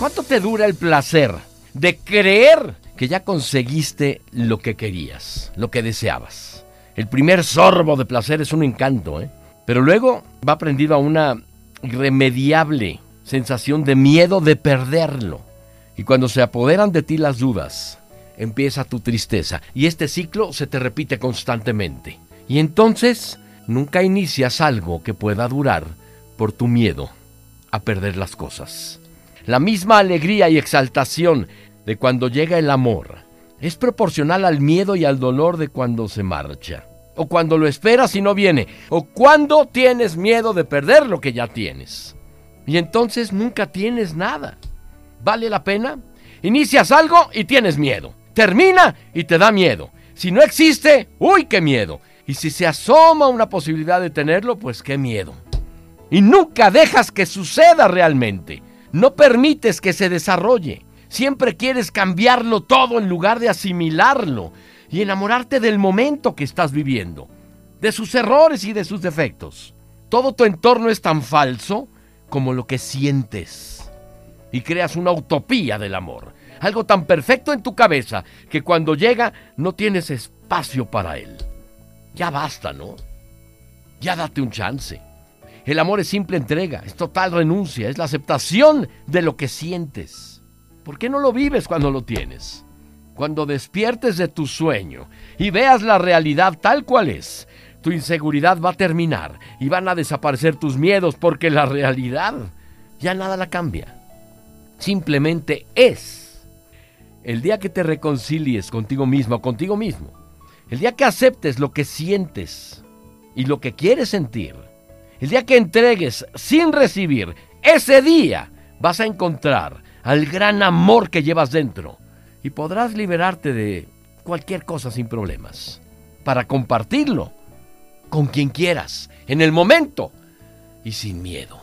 ¿Cuánto te dura el placer de creer que ya conseguiste lo que querías, lo que deseabas? El primer sorbo de placer es un encanto, ¿eh? Pero luego va prendido a una irremediable sensación de miedo de perderlo. Y cuando se apoderan de ti las dudas, empieza tu tristeza. Y este ciclo se te repite constantemente. Y entonces nunca inicias algo que pueda durar por tu miedo a perder las cosas. La misma alegría y exaltación de cuando llega el amor es proporcional al miedo y al dolor de cuando se marcha. O cuando lo esperas y no viene. O cuando tienes miedo de perder lo que ya tienes. Y entonces nunca tienes nada. ¿Vale la pena? Inicias algo y tienes miedo. Termina y te da miedo. Si no existe, uy, qué miedo. Y si se asoma una posibilidad de tenerlo, pues qué miedo. Y nunca dejas que suceda realmente. No permites que se desarrolle. Siempre quieres cambiarlo todo en lugar de asimilarlo y enamorarte del momento que estás viviendo, de sus errores y de sus defectos. Todo tu entorno es tan falso como lo que sientes. Y creas una utopía del amor, algo tan perfecto en tu cabeza que cuando llega no tienes espacio para él. Ya basta, ¿no? Ya date un chance. El amor es simple entrega, es total renuncia, es la aceptación de lo que sientes. ¿Por qué no lo vives cuando lo tienes? Cuando despiertes de tu sueño y veas la realidad tal cual es, tu inseguridad va a terminar y van a desaparecer tus miedos porque la realidad ya nada la cambia. Simplemente es. El día que te reconcilies contigo mismo contigo mismo, el día que aceptes lo que sientes y lo que quieres sentir, el día que entregues sin recibir, ese día vas a encontrar al gran amor que llevas dentro y podrás liberarte de cualquier cosa sin problemas para compartirlo con quien quieras, en el momento y sin miedo.